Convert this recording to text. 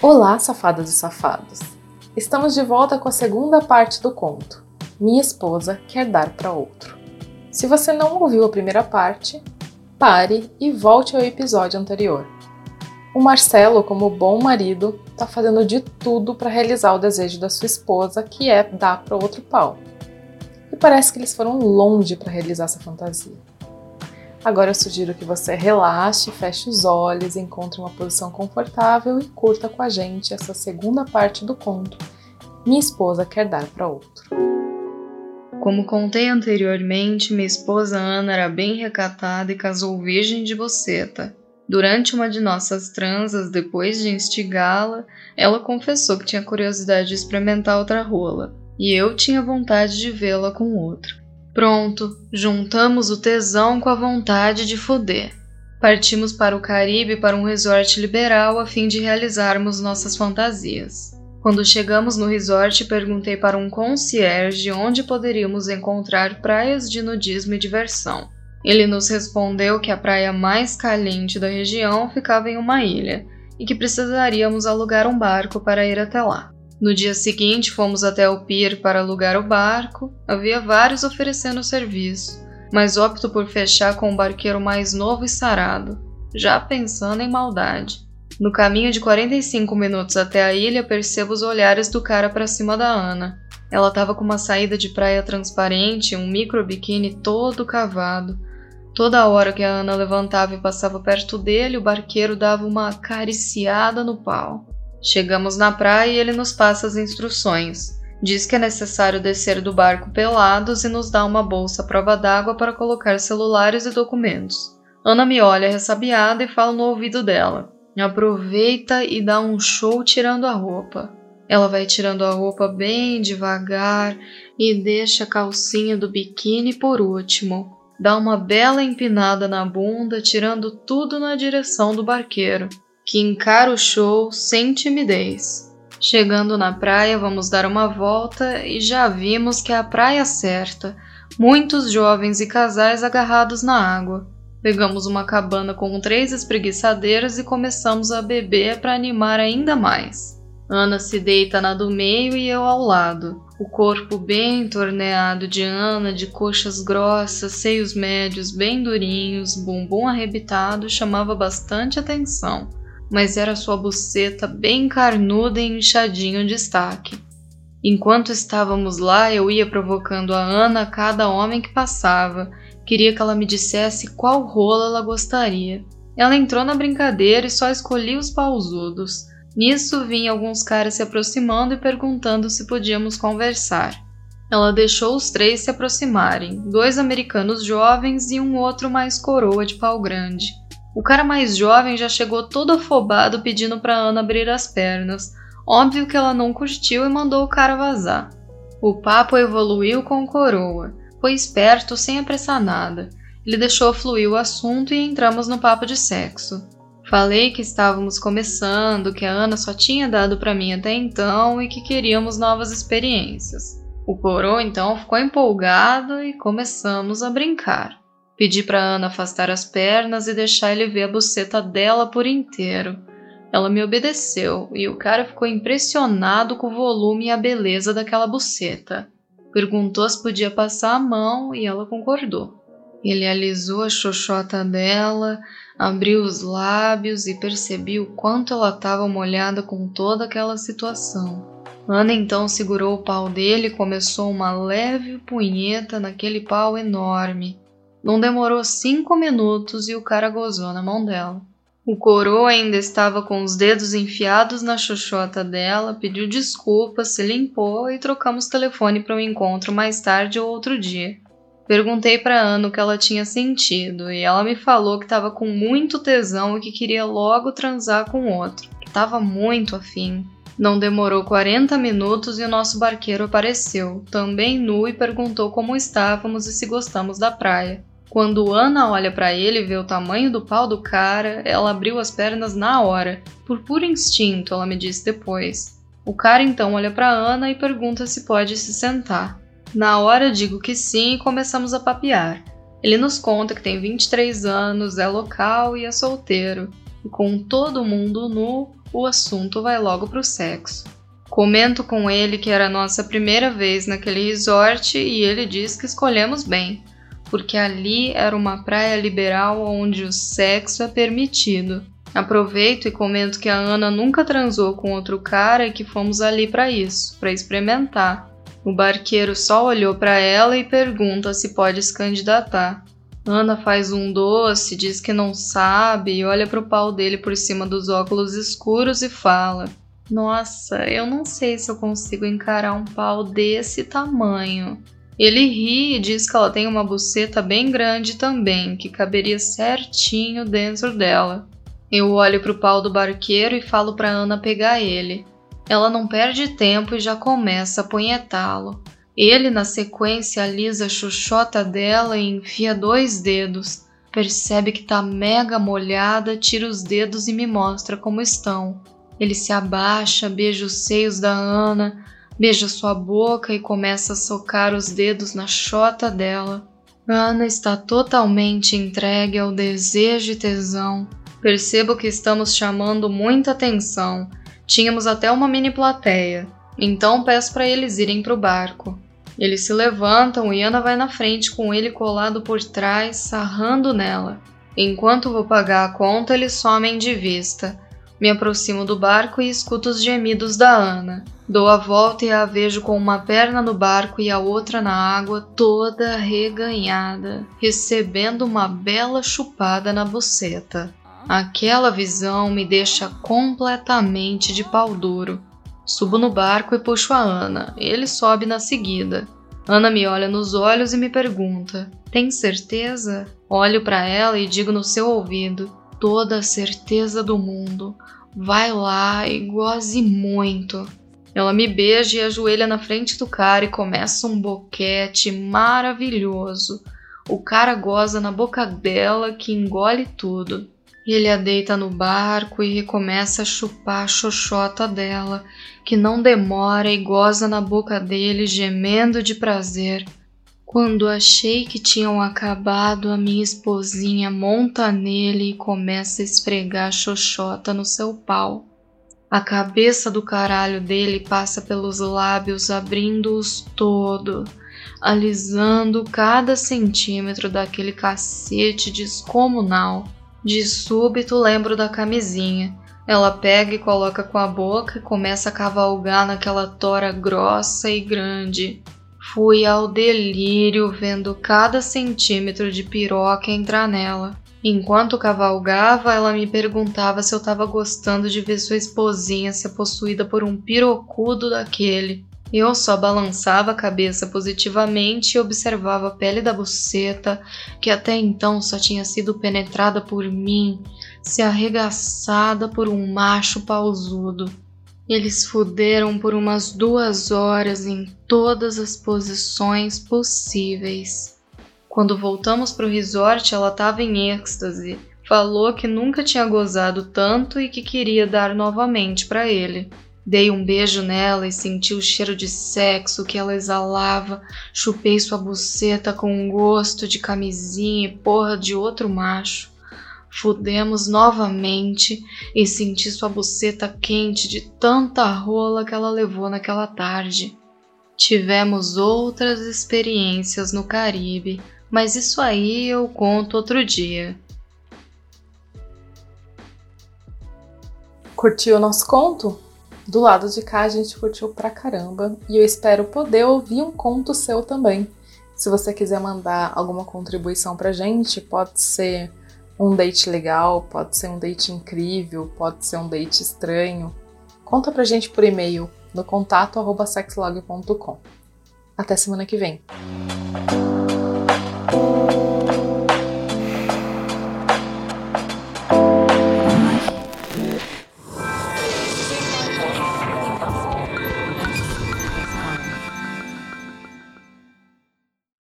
Olá, safadas e safados! Estamos de volta com a segunda parte do conto. Minha esposa quer dar para outro. Se você não ouviu a primeira parte, pare e volte ao episódio anterior. O Marcelo, como bom marido, está fazendo de tudo para realizar o desejo da sua esposa, que é dar para outro pau. Parece que eles foram longe para realizar essa fantasia. Agora eu sugiro que você relaxe, feche os olhos, encontre uma posição confortável e curta com a gente essa segunda parte do conto. Minha esposa quer dar para outro. Como contei anteriormente, minha esposa Ana era bem recatada e casou virgem de boceta. Durante uma de nossas transas, depois de instigá-la, ela confessou que tinha curiosidade de experimentar outra rola, e eu tinha vontade de vê-la com outro. Pronto, juntamos o tesão com a vontade de foder. Partimos para o Caribe para um resort liberal a fim de realizarmos nossas fantasias. Quando chegamos no resort, perguntei para um concierge onde poderíamos encontrar praias de nudismo e diversão. Ele nos respondeu que a praia mais caliente da região ficava em uma ilha e que precisaríamos alugar um barco para ir até lá. No dia seguinte, fomos até o pier para alugar o barco. Havia vários oferecendo serviço, mas opto por fechar com o barqueiro mais novo e sarado, já pensando em maldade. No caminho de 45 minutos até a ilha, percebo os olhares do cara para cima da Ana. Ela estava com uma saída de praia transparente, um micro biquíni todo cavado. Toda hora que a Ana levantava e passava perto dele, o barqueiro dava uma acariciada no pau. Chegamos na praia e ele nos passa as instruções. Diz que é necessário descer do barco pelados e nos dá uma bolsa à prova d'água para colocar celulares e documentos. Ana me olha ressabiada e fala no ouvido dela: Aproveita e dá um show tirando a roupa. Ela vai tirando a roupa bem devagar e deixa a calcinha do biquíni por último. Dá uma bela empinada na bunda, tirando tudo na direção do barqueiro que encara o show sem timidez. Chegando na praia, vamos dar uma volta e já vimos que é a praia certa. Muitos jovens e casais agarrados na água. Pegamos uma cabana com três espreguiçadeiras e começamos a beber para animar ainda mais. Ana se deita na do meio e eu ao lado. O corpo bem torneado de Ana, de coxas grossas, seios médios bem durinhos, bumbum arrebitado, chamava bastante atenção mas era sua buceta bem carnuda e inchadinha em destaque. Enquanto estávamos lá, eu ia provocando a Ana a cada homem que passava. Queria que ela me dissesse qual rola ela gostaria. Ela entrou na brincadeira e só escolhia os pausudos. Nisso, vinha alguns caras se aproximando e perguntando se podíamos conversar. Ela deixou os três se aproximarem, dois americanos jovens e um outro mais coroa de pau grande. O cara mais jovem já chegou todo afobado pedindo para Ana abrir as pernas. Óbvio que ela não curtiu e mandou o cara vazar. O papo evoluiu com coroa. Foi esperto sem apressar nada. Ele deixou fluir o assunto e entramos no papo de sexo. Falei que estávamos começando, que a Ana só tinha dado para mim até então e que queríamos novas experiências. O coroa então ficou empolgado e começamos a brincar. Pedi para Ana afastar as pernas e deixar ele ver a buceta dela por inteiro. Ela me obedeceu e o cara ficou impressionado com o volume e a beleza daquela buceta. Perguntou se podia passar a mão e ela concordou. Ele alisou a xoxota dela, abriu os lábios e percebi o quanto ela estava molhada com toda aquela situação. Ana então segurou o pau dele e começou uma leve punheta naquele pau enorme. Não demorou cinco minutos e o cara gozou na mão dela. O coroa ainda estava com os dedos enfiados na xoxota dela, pediu desculpas, se limpou e trocamos telefone para um encontro mais tarde ou outro dia. Perguntei para Ana o que ela tinha sentido e ela me falou que estava com muito tesão e que queria logo transar com outro, estava muito afim. Não demorou 40 minutos e o nosso barqueiro apareceu, também nu, e perguntou como estávamos e se gostamos da praia. Quando Ana olha para ele e vê o tamanho do pau do cara, ela abriu as pernas na hora, por puro instinto, ela me disse depois. O cara então olha para Ana e pergunta se pode se sentar. Na hora digo que sim e começamos a papear. Ele nos conta que tem 23 anos, é local e é solteiro. E com todo mundo nu, o assunto vai logo pro sexo. Comento com ele que era a nossa primeira vez naquele resort e ele diz que escolhemos bem, porque ali era uma praia liberal onde o sexo é permitido. Aproveito e comento que a Ana nunca transou com outro cara e que fomos ali para isso, para experimentar. O barqueiro só olhou para ela e pergunta se pode se candidatar. Ana faz um doce, diz que não sabe e olha para o pau dele por cima dos óculos escuros e fala: Nossa, eu não sei se eu consigo encarar um pau desse tamanho. Ele ri e diz que ela tem uma buceta bem grande também, que caberia certinho dentro dela. Eu olho pro pau do barqueiro e falo pra Ana pegar ele. Ela não perde tempo e já começa a punhetá-lo. Ele, na sequência, alisa a chuchota dela e enfia dois dedos. Percebe que tá mega molhada, tira os dedos e me mostra como estão. Ele se abaixa, beija os seios da Ana, beija sua boca e começa a socar os dedos na chota dela. Ana está totalmente entregue ao desejo e tesão. Percebo que estamos chamando muita atenção. Tínhamos até uma mini plateia. Então peço para eles irem para o barco. Eles se levantam e Ana vai na frente com ele colado por trás, sarrando nela. Enquanto vou pagar a conta, eles somem de vista. Me aproximo do barco e escuto os gemidos da Ana. Dou a volta e a vejo com uma perna no barco e a outra na água, toda reganhada, recebendo uma bela chupada na buceta. Aquela visão me deixa completamente de pau duro. Subo no barco e puxo a Ana. Ele sobe na seguida. Ana me olha nos olhos e me pergunta: Tem certeza? Olho para ela e digo no seu ouvido: Toda a certeza do mundo. Vai lá e goze muito. Ela me beija e ajoelha na frente do cara e começa um boquete maravilhoso. O cara goza na boca dela que engole tudo. Ele a deita no barco e recomeça a chupar a xoxota dela, que não demora e goza na boca dele, gemendo de prazer. Quando achei que tinham acabado, a minha esposinha monta nele e começa a esfregar a xoxota no seu pau. A cabeça do caralho dele passa pelos lábios, abrindo-os todo, alisando cada centímetro daquele cacete descomunal. De súbito lembro da camisinha. Ela pega e coloca com a boca e começa a cavalgar naquela tora grossa e grande. Fui ao delírio vendo cada centímetro de piroca entrar nela. Enquanto cavalgava, ela me perguntava se eu estava gostando de ver sua esposinha ser possuída por um pirocudo daquele. Eu só balançava a cabeça positivamente e observava a pele da buceta, que até então só tinha sido penetrada por mim, se arregaçada por um macho pausudo. Eles fuderam por umas duas horas em todas as posições possíveis. Quando voltamos para o resort, ela estava em êxtase. Falou que nunca tinha gozado tanto e que queria dar novamente para ele. Dei um beijo nela e senti o cheiro de sexo que ela exalava. Chupei sua buceta com um gosto de camisinha e porra de outro macho. Fudemos novamente e senti sua buceta quente de tanta rola que ela levou naquela tarde. Tivemos outras experiências no Caribe, mas isso aí eu conto outro dia. Curtiu o nosso conto? Do lado de cá a gente curtiu pra caramba e eu espero poder ouvir um conto seu também. Se você quiser mandar alguma contribuição pra gente, pode ser um date legal, pode ser um date incrível, pode ser um date estranho. Conta pra gente por e-mail no contato@sexlog.com. Até semana que vem.